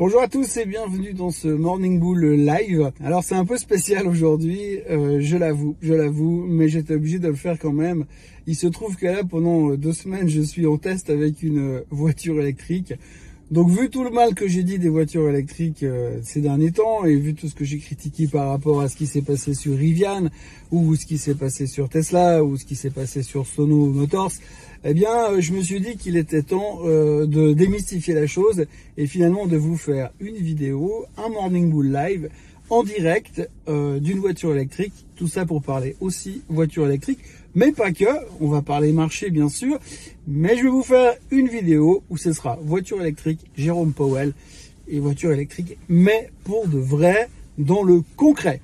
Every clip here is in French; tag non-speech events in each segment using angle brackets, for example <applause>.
Bonjour à tous et bienvenue dans ce Morning Bull live. Alors c'est un peu spécial aujourd'hui, euh, je l'avoue, je l'avoue, mais j'étais obligé de le faire quand même. Il se trouve que là pendant deux semaines je suis en test avec une voiture électrique. Donc vu tout le mal que j'ai dit des voitures électriques euh, ces derniers temps et vu tout ce que j'ai critiqué par rapport à ce qui s'est passé sur Rivian ou ce qui s'est passé sur Tesla ou ce qui s'est passé sur Sono Motors, eh bien, euh, je me suis dit qu'il était temps euh, de démystifier la chose et finalement de vous faire une vidéo, un Morning Bull Live en direct euh, d'une voiture électrique. Tout ça pour parler aussi voiture électrique, mais pas que. On va parler marché bien sûr, mais je vais vous faire une vidéo où ce sera voiture électrique, Jérôme Powell et voiture électrique, mais pour de vrai, dans le concret.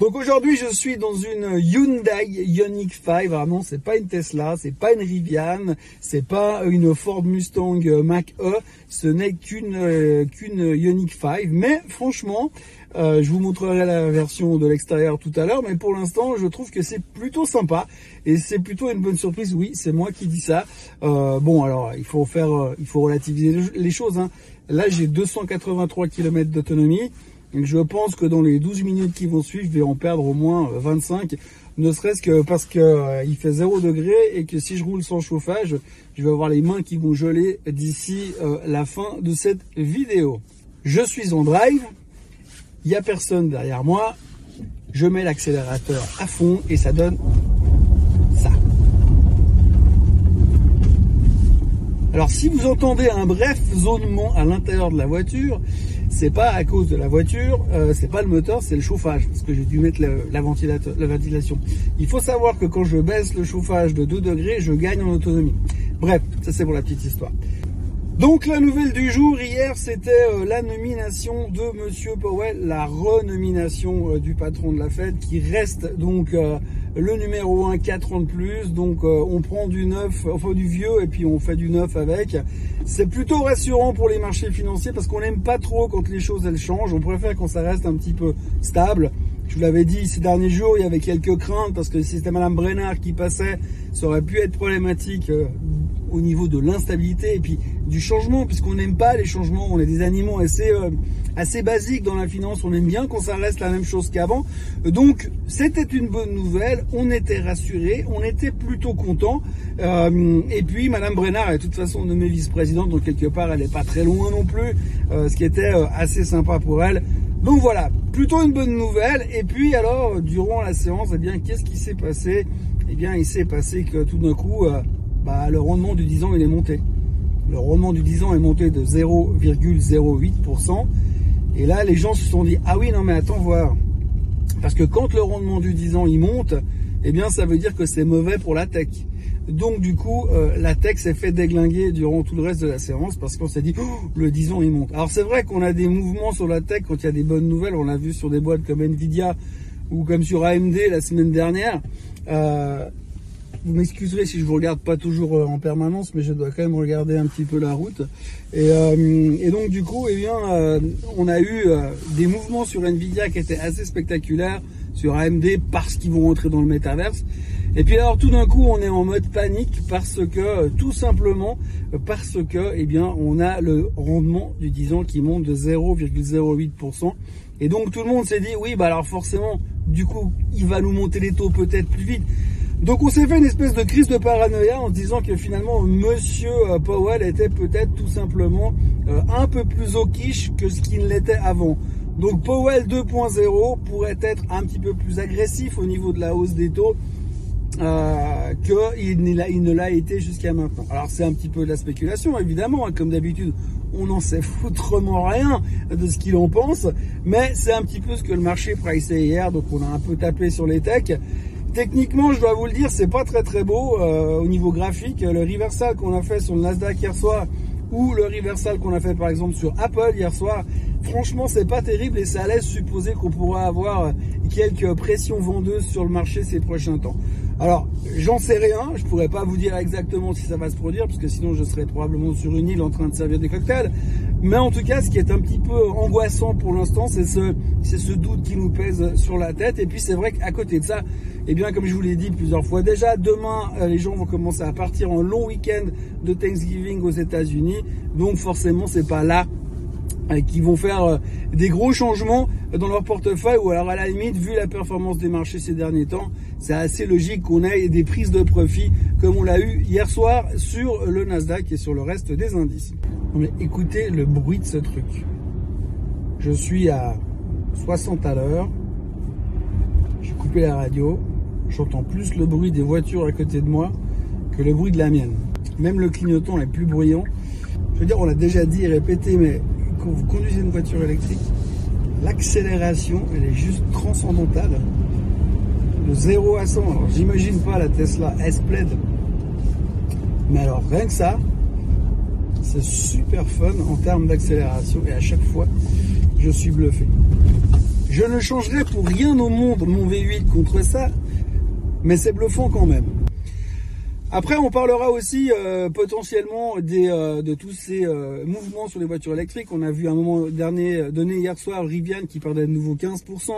Donc aujourd'hui, je suis dans une Hyundai Ioniq 5. Vraiment, c'est pas une Tesla, c'est pas une Rivian, c'est pas une Ford Mustang Mach-E. Ce n'est qu'une euh, qu'une Ioniq 5. Mais franchement, euh, je vous montrerai la version de l'extérieur tout à l'heure, mais pour l'instant, je trouve que c'est plutôt sympa et c'est plutôt une bonne surprise. Oui, c'est moi qui dis ça. Euh, bon, alors il faut faire, il faut relativiser les choses. Hein. Là, j'ai 283 km d'autonomie je pense que dans les 12 minutes qui vont suivre, je vais en perdre au moins 25, ne serait-ce que parce qu'il euh, fait 0 degré et que si je roule sans chauffage, je vais avoir les mains qui vont geler d'ici euh, la fin de cette vidéo. Je suis en drive, il n'y a personne derrière moi, je mets l'accélérateur à fond et ça donne ça. Alors si vous entendez un bref zonement à l'intérieur de la voiture, c'est pas à cause de la voiture, euh, c'est pas le moteur, c'est le chauffage, parce que j'ai dû mettre la, la ventilation. Il faut savoir que quand je baisse le chauffage de 2 degrés, je gagne en autonomie. Bref, ça c'est pour la petite histoire. Donc la nouvelle du jour hier, c'était euh, la nomination de Monsieur Powell, la renomination euh, du patron de la Fed, qui reste donc euh, le numéro 1 4 ans de plus. Donc on prend du neuf, enfin du vieux, et puis on fait du neuf avec. C'est plutôt rassurant pour les marchés financiers parce qu'on n'aime pas trop quand les choses elles changent. On préfère quand ça reste un petit peu stable. Je vous l'avais dit ces derniers jours, il y avait quelques craintes parce que si c'était Madame Brennard qui passait, ça aurait pu être problématique au niveau de l'instabilité et puis du changement, puisqu'on n'aime pas les changements. On est des animaux assez, euh, assez basiques dans la finance. On aime bien quand ça reste la même chose qu'avant. Donc, c'était une bonne nouvelle. On était rassurés. On était plutôt contents. Euh, et puis, Madame Brennard est de toute façon nommée vice-présidente. Donc, quelque part, elle n'est pas très loin non plus. Euh, ce qui était assez sympa pour elle. Donc voilà, plutôt une bonne nouvelle. Et puis alors, durant la séance, eh bien, qu'est-ce qui s'est passé? Eh bien, il s'est passé que tout d'un coup, bah, le rendement du 10 ans il est monté. Le rendement du 10 ans est monté de 0,08%. Et là, les gens se sont dit, ah oui, non mais attends voir. Parce que quand le rendement du 10 ans il monte, eh bien ça veut dire que c'est mauvais pour la tech. Donc du coup, euh, la tech s'est fait déglinguer durant tout le reste de la séance parce qu'on s'est dit, oh, le 10 ans il monte. Alors c'est vrai qu'on a des mouvements sur la tech quand il y a des bonnes nouvelles. On l'a vu sur des boîtes comme Nvidia ou comme sur AMD la semaine dernière. Euh, vous m'excuserez si je vous regarde pas toujours euh, en permanence, mais je dois quand même regarder un petit peu la route. Et, donc du coup, eh bien, on a eu des mouvements sur Nvidia qui étaient assez spectaculaires, sur AMD parce qu'ils vont rentrer dans le métaverse. Et puis alors tout d'un coup, on est en mode panique parce que tout simplement parce que eh bien, on a le rendement du 10 ans qui monte de 0,08%. Et donc tout le monde s'est dit oui, bah alors forcément, du coup, il va nous monter les taux peut-être plus vite. Donc on s'est fait une espèce de crise de paranoïa en se disant que finalement Monsieur euh, Powell était peut-être tout simplement euh, un peu plus au quiche que ce qu'il l'était avant. Donc Powell 2.0 pourrait être un petit peu plus agressif au niveau de la hausse des taux euh, qu'il ne l'a été jusqu'à maintenant. Alors c'est un petit peu de la spéculation évidemment, hein, comme d'habitude on n'en sait foutrement rien de ce qu'il en pense, mais c'est un petit peu ce que le marché priceait hier, donc on a un peu tapé sur les techs. Techniquement, je dois vous le dire, c'est pas très très beau euh, au niveau graphique. Le reversal qu'on a fait sur le Nasdaq hier soir ou le reversal qu'on a fait par exemple sur Apple hier soir, franchement, c'est pas terrible et ça laisse supposer qu'on pourra avoir quelques pressions vendeuses sur le marché ces prochains temps. Alors, j'en sais rien, je pourrais pas vous dire exactement si ça va se produire, parce que sinon je serais probablement sur une île en train de servir des cocktails. Mais en tout cas, ce qui est un petit peu angoissant pour l'instant, c'est ce, c'est ce doute qui nous pèse sur la tête. Et puis c'est vrai qu'à côté de ça, eh bien, comme je vous l'ai dit plusieurs fois déjà, demain, euh, les gens vont commencer à partir en long week-end de Thanksgiving aux États-Unis. Donc forcément, c'est pas là qui vont faire euh, des gros changements dans leur portefeuille ou alors à la limite vu la performance des marchés ces derniers temps c'est assez logique qu'on ait des prises de profit comme on l'a eu hier soir sur le Nasdaq et sur le reste des indices. Mais écoutez le bruit de ce truc. Je suis à 60 à l'heure. J'ai coupé la radio. J'entends plus le bruit des voitures à côté de moi que le bruit de la mienne. Même le clignotant est plus bruyant. Je veux dire, on l'a déjà dit et répété, mais quand vous conduisez une voiture électrique, l'accélération, elle est juste transcendantale. De 0 à 100. Alors, j'imagine pas la Tesla S-Plaid. Mais alors, rien que ça, c'est super fun en termes d'accélération. Et à chaque fois, je suis bluffé. Je ne changerai pour rien au monde mon V8 contre ça, mais c'est bluffant quand même. Après, on parlera aussi euh, potentiellement des, euh, de tous ces euh, mouvements sur les voitures électriques. On a vu un moment dernier, donné hier soir, Rivian qui perdait de nouveau 15%.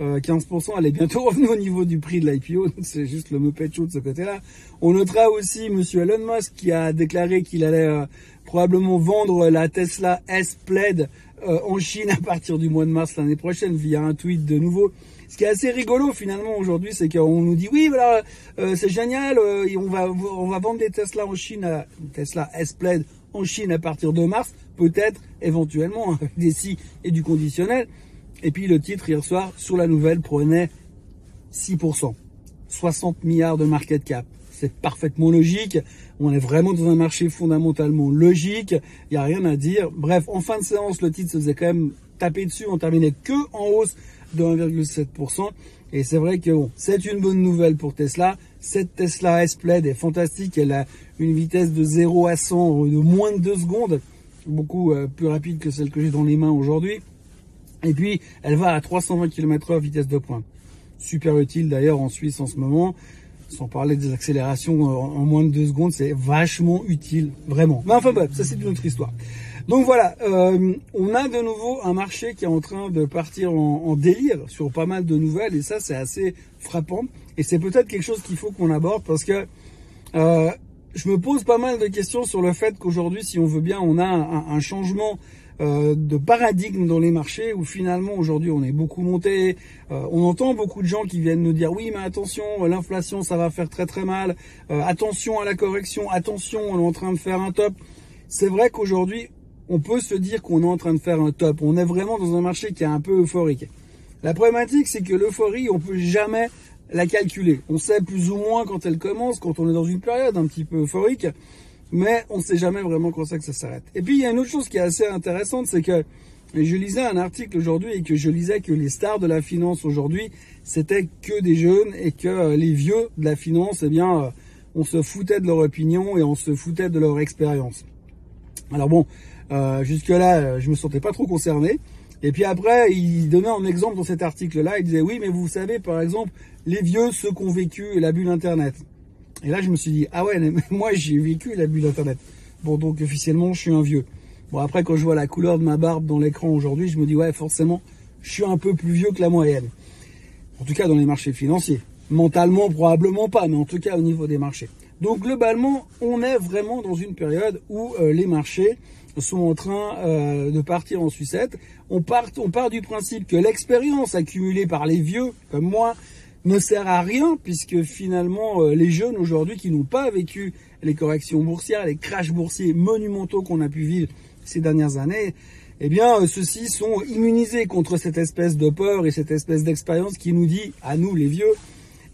15%, elle est bientôt <laughs> revenue au niveau du prix de l'IPO, c'est juste le Muppet Show de ce côté-là. On notera aussi Monsieur Elon Musk qui a déclaré qu'il allait probablement vendre la Tesla S Plaid en Chine à partir du mois de mars l'année prochaine via un tweet de nouveau. Ce qui est assez rigolo finalement aujourd'hui, c'est qu'on nous dit oui, voilà, euh, c'est génial, euh, on va on va vendre des Tesla en Chine, à, Tesla S-Plaid en Chine à partir de mars, peut-être éventuellement <laughs> avec des si et du conditionnel. Et puis le titre hier soir sur la nouvelle prenait 6%, 60 milliards de market cap. C'est parfaitement logique. On est vraiment dans un marché fondamentalement logique. Il n'y a rien à dire. Bref, en fin de séance, le titre se faisait quand même taper dessus. On terminait que en hausse de 1,7%. Et c'est vrai que c'est une bonne nouvelle pour Tesla. Cette Tesla S-Plaid est fantastique. Elle a une vitesse de 0 à 100 de moins de 2 secondes. Beaucoup euh, plus rapide que celle que j'ai dans les mains aujourd'hui. Et puis, elle va à 320 km/h vitesse de pointe. Super utile d'ailleurs en Suisse en ce moment. Sans parler des accélérations euh, en moins de 2 secondes, c'est vachement utile, vraiment. Mais enfin bref, ça c'est une autre histoire. Donc voilà, euh, on a de nouveau un marché qui est en train de partir en, délire sur pas mal de nouvelles et ça c'est assez frappant et c'est peut-être quelque chose qu'il faut qu'on aborde parce que euh, je me pose pas mal de questions sur le fait qu'aujourd'hui, si on veut bien, on a un, changement euh, de paradigme dans les marchés où finalement aujourd'hui on est beaucoup monté. on entend beaucoup de gens qui viennent nous dire oui mais attention l'inflation ça va faire très très mal. attention à la correction, attention on est en train de faire un top. C'est vrai qu'aujourd'hui on peut se dire qu'on est en train de faire un top. On est vraiment dans un marché qui est un peu euphorique. La problématique, c'est que l'euphorie, on peut jamais la calculer. On sait plus ou moins quand elle commence, quand on est dans une période un petit peu euphorique, mais on ne sait jamais vraiment quand c'est que ça s'arrête. Et puis il y a une autre chose qui est assez intéressante, c'est que je lisais un article aujourd'hui et que je lisais que les stars de la finance aujourd'hui, c'était que des jeunes et que les vieux de la finance, eh bien, euh, on se foutait de leur opinion et on se foutait de leur expérience. Alors bon, euh, jusque-là, euh, je me sentais pas trop concerné. Et puis après, il donnait un exemple dans cet article-là. Il disait oui, mais vous savez, par exemple, les vieux, ceux qui ont vécu la bulle Internet. Et là, je me suis dit ah ouais, mais <laughs> moi j'ai vécu la bulle Internet. Bon, donc officiellement, je suis un vieux. Bon, après, quand je vois la couleur de ma barbe dans l'écran aujourd'hui, je me dis ouais, forcément, je suis un peu plus vieux que la moyenne. En tout cas, dans les marchés financiers. Mentalement, probablement pas, mais en tout cas au niveau des marchés. Donc globalement, on est vraiment dans une période où euh, les marchés sont en train euh, de partir en sucette. On part, du principe que l'expérience accumulée par les vieux, comme moi, ne sert à rien, puisque finalement, euh, les jeunes aujourd'hui qui n'ont pas vécu les corrections boursières, les crashs boursiers monumentaux qu'on a pu vivre ces dernières années, eh bien, ceux-ci sont immunisés contre cette espèce de peur et cette espèce d'expérience qui nous dit, à nous les vieux,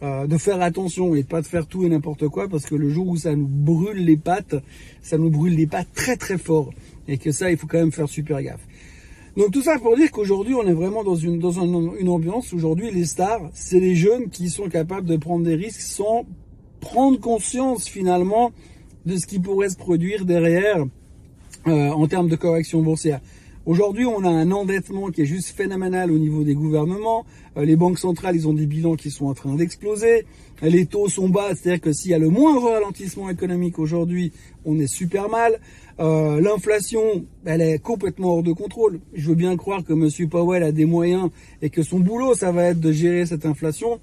euh, de faire attention et pas de faire tout et n'importe quoi parce que le jour où ça nous brûle les pattes, ça nous brûle les pattes très très fort et que ça il faut quand même faire super gaffe. Donc tout ça pour dire qu'aujourd'hui on est vraiment dans une dans une ambiance aujourd'hui les stars c'est les jeunes qui sont capables de prendre des risques sans prendre conscience finalement de ce qui pourrait se produire derrière euh, en termes de correction boursière. Aujourd'hui, on a un endettement qui est juste phénoménal au niveau des gouvernements. Euh, les banques centrales, ils ont des bilans qui sont en train d'exploser. Les taux sont bas, c'est-à-dire que s'il y a le moindre ralentissement économique aujourd'hui, on est super mal. Euh, l'inflation, elle est complètement hors de contrôle. Je veux bien croire que M. Powell a des moyens et que son boulot, ça va être de gérer cette inflation.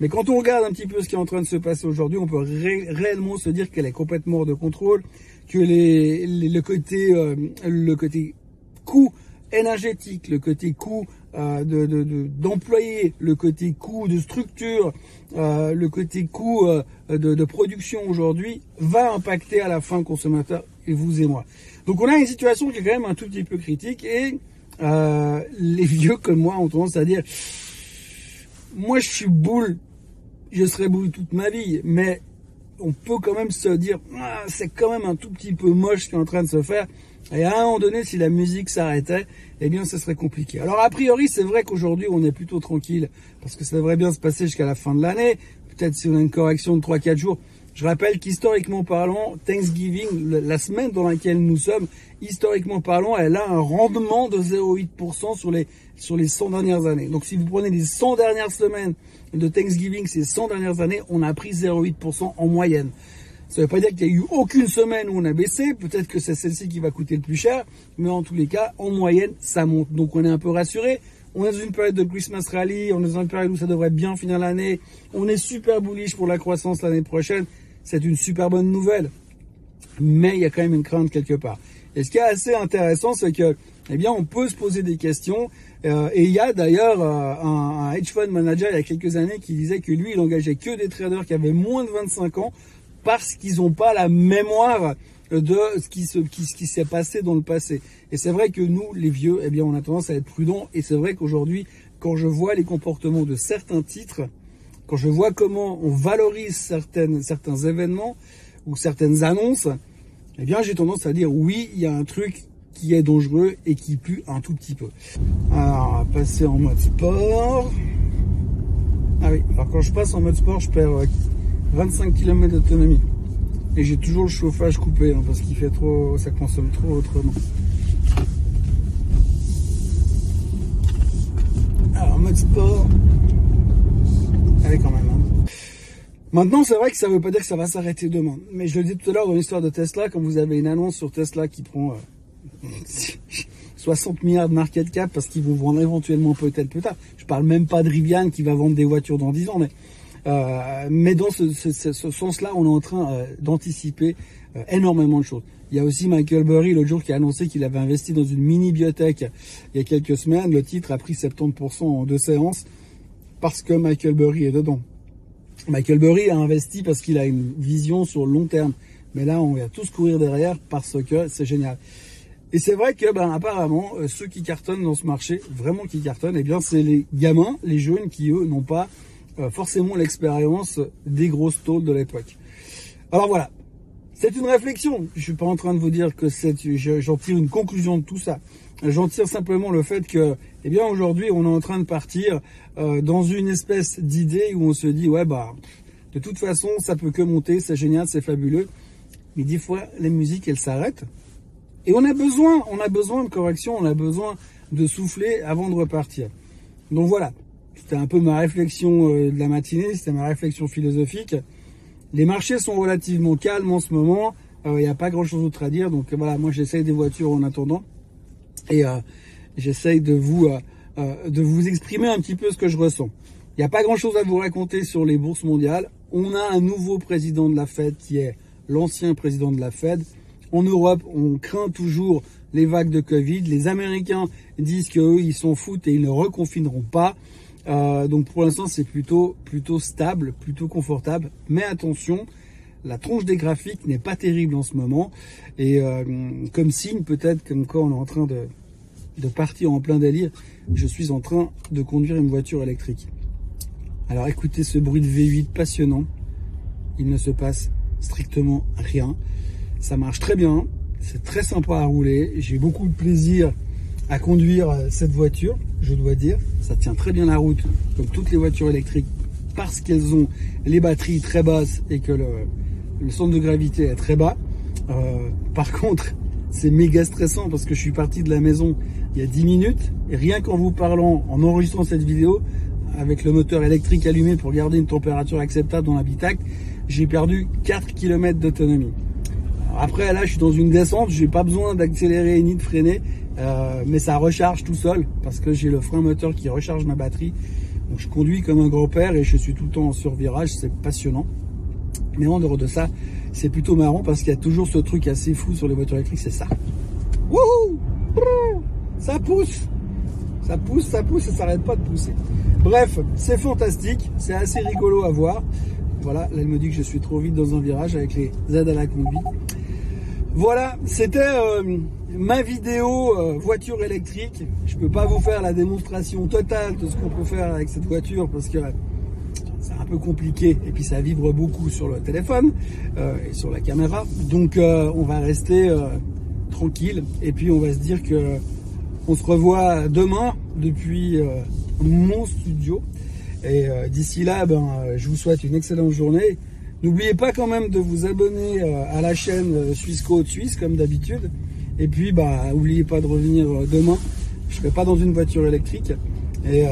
Mais quand on regarde un petit peu ce qui est en train de se passer aujourd'hui, on peut réellement se dire qu'elle est complètement hors de contrôle, que le côté euh, le côté coût énergétique, le côté coût euh, d'employés, de, le côté coût de structure, euh, le côté coût euh, de, de, production aujourd'hui va impacter à la fin le consommateur et vous et moi. Donc on a une situation qui est quand même un tout petit peu critique et euh, les vieux comme moi ont tendance à dire moi je suis boule, je serai boule toute ma vie, mais on peut quand même se dire ah, c'est quand même un tout petit peu moche ce qui est en train de se faire. Et à un moment donné, si la musique s'arrêtait, eh bien, ce serait compliqué. Alors, a priori, c'est vrai qu'aujourd'hui, on est plutôt tranquille, parce que ça devrait bien se passer jusqu'à la fin de l'année. Peut-être si on a une correction de 3-4 jours. Je rappelle qu'historiquement parlant, Thanksgiving, la semaine dans laquelle nous sommes, historiquement parlant, elle a un rendement de 0,8% sur les, sur les 100 dernières années. Donc si vous prenez les 100 dernières semaines de Thanksgiving, ces 100 dernières années, on a pris 0,8% en moyenne. Ça ne veut pas dire qu'il n'y a eu aucune semaine où on a baissé, peut-être que c'est celle-ci qui va coûter le plus cher, mais en tous les cas, en moyenne, ça monte. Donc on est un peu rassuré. On est dans une période de Christmas Rally, on est dans une période où ça devrait bien finir l'année. On est super bullish pour la croissance l'année prochaine c'est une super bonne nouvelle. Mais il y a quand même une crainte quelque part. Et ce qui est assez intéressant, c'est que, eh bien, on peut se poser des questions. Euh, et il y a d'ailleurs euh, un, hedge fund manager il y a quelques années qui disait que lui, il engageait que des traders qui avaient moins de 25 ans parce qu'ils n'ont pas la mémoire de ce qui s'est passé dans le passé. Et c'est vrai que nous, les vieux, eh bien, on a tendance à être prudents. Et c'est vrai qu'aujourd'hui, quand je vois les comportements de certains titres, quand je vois comment on valorise certains événements ou certaines annonces, eh bien, j'ai tendance à dire oui, il y a un truc qui est dangereux et qui pue un tout petit peu. Alors, on va passer en mode sport. Ah oui, alors quand je passe en mode sport, je perds 25 km d'autonomie. Et j'ai toujours le chauffage coupé hein, parce qu'il fait trop, ça consomme trop autrement. Alors, mode sport, Allez quand même. Hein. Maintenant, c'est vrai que ça ne veut pas dire que ça va s'arrêter demain. Mais je le dis tout à l'heure dans l'histoire de Tesla, quand vous avez une annonce sur Tesla qui prend 60 euh, <laughs> milliards de market cap parce qu'ils vont vendre éventuellement peut-être plus tard. Je parle même pas de Rivian qui va vendre des voitures dans 10 ans, mais euh, mais dans ce, sens-là, on est en train euh, d'anticiper énormément de choses. Il y a aussi Michael Burry l'autre jour qui a annoncé qu'il avait investi dans une mini biotech il y a quelques semaines. Le titre a pris 70% en deux séances parce que Michael Burry est dedans. Michael Burry a investi parce qu'il a une vision sur le long terme. Mais là, on va tous courir derrière parce que c'est génial. Et c'est vrai que, ben, apparemment, euh, ceux qui cartonnent dans ce marché, vraiment qui cartonnent, eh bien, c'est les gamins, les jeunes qui, eux, n'ont pas euh, forcément l'expérience des grosses tôles de l'époque. Alors voilà. C'est une réflexion. Je suis pas en train de vous dire que c'est, j'en tire une conclusion de tout ça. J'en tire simplement le fait que, eh bien, aujourd'hui, on est en train de partir euh, dans une espèce d'idée où on se dit, ouais, bah, de toute façon, ça peut que monter, c'est génial, c'est fabuleux. Mais des fois, les musiques, elles s'arrêtent. Et on a besoin, on a besoin de correction, on a besoin de souffler avant de repartir. Donc voilà, c'était un peu ma réflexion euh, de la matinée, c'était ma réflexion philosophique. Les marchés sont relativement calmes en ce moment, il euh, n'y a pas grand chose d'autre à dire, donc voilà, moi j'essaye des voitures en attendant. Et euh, j'essaye de vous, de vous exprimer un petit peu ce que je ressens. Il n'y a pas grand-chose à vous raconter sur les bourses mondiales. On a un nouveau président de la Fed qui est l'ancien président de la Fed. En Europe, on craint toujours les vagues de Covid. Les Américains disent qu'eux, ils s'en foutent et ils ne reconfineront pas. Euh, donc pour l'instant, c'est plutôt, plutôt stable, plutôt confortable. Mais attention, la tronche des graphiques n'est pas terrible en ce moment. Et euh, comme signe, peut-être, comme quand on est en train de, de partir en plein délire, je suis en train de conduire une voiture électrique. Alors écoutez ce bruit de V8 passionnant. Il ne se passe strictement rien. Ça marche très bien. C'est très sympa à rouler. J'ai beaucoup de plaisir à conduire euh, cette voiture, je dois dire. Ça tient très bien la route, comme toutes les voitures électriques, parce qu'elles ont les batteries très basses et que le, centre de gravité est très bas. Euh, par <laughs> contre, c'est méga stressant parce que je suis parti de la maison il y a 10 minutes. Et rien qu'en vous parlant, en enregistrant cette vidéo, avec le moteur électrique allumé pour garder une température acceptable dans l'habitacle, j'ai perdu 4 km d'autonomie. Après, là, je suis dans une descente, j'ai pas besoin d'accélérer ni de freiner, euh, mais ça recharge tout seul parce que j'ai le frein moteur qui recharge ma batterie. Donc, je conduis comme un grand-père et je suis tout le temps sur virage, c'est passionnant. Mais en dehors de ça, c'est plutôt marrant parce qu'il y a toujours ce truc assez fou sur les voitures électriques, c'est ça. Wouhou Ça pousse Ça pousse, ça pousse et ça n'arrête pas de pousser. Bref, c'est fantastique, c'est assez rigolo à voir. Voilà, là elle me dit que je suis trop vite dans un virage avec les aides à la conduite. Voilà, c'était euh, ma vidéo euh, voiture électrique. Je peux pas vous faire la démonstration totale de ce qu'on peut faire avec cette voiture parce que c'est un peu compliqué et puis ça vibre beaucoup sur le téléphone euh, et sur la caméra. Donc on va rester tranquille et puis on va se dire que on se revoit demain depuis mon studio. Et euh, d'ici là, ben, euh, je vous souhaite une excellente journée. N'oubliez pas quand même de vous abonner euh, à la chaîne Suisse Côte Suisse comme d'habitude. Et puis, bah, n'oubliez pas de revenir demain. Je ne serai pas dans une voiture électrique. Et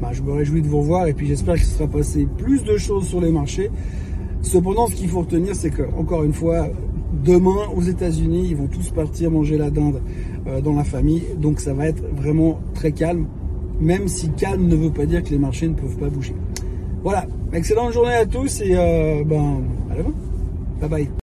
bah, je me réjouis de vous revoir. Et puis, j'espère qu'il sera passé plus de choses sur les marchés. Cependant, ce qu'il faut retenir, c'est que, encore une fois, demain, aux États-Unis, ils vont tous partir manger la dinde dans la famille. Donc, ça va être vraiment très calme même si calme ne veut pas dire que les marchés ne peuvent pas bouger. Voilà, excellente journée à tous et euh, ben, à demain. Bye bye.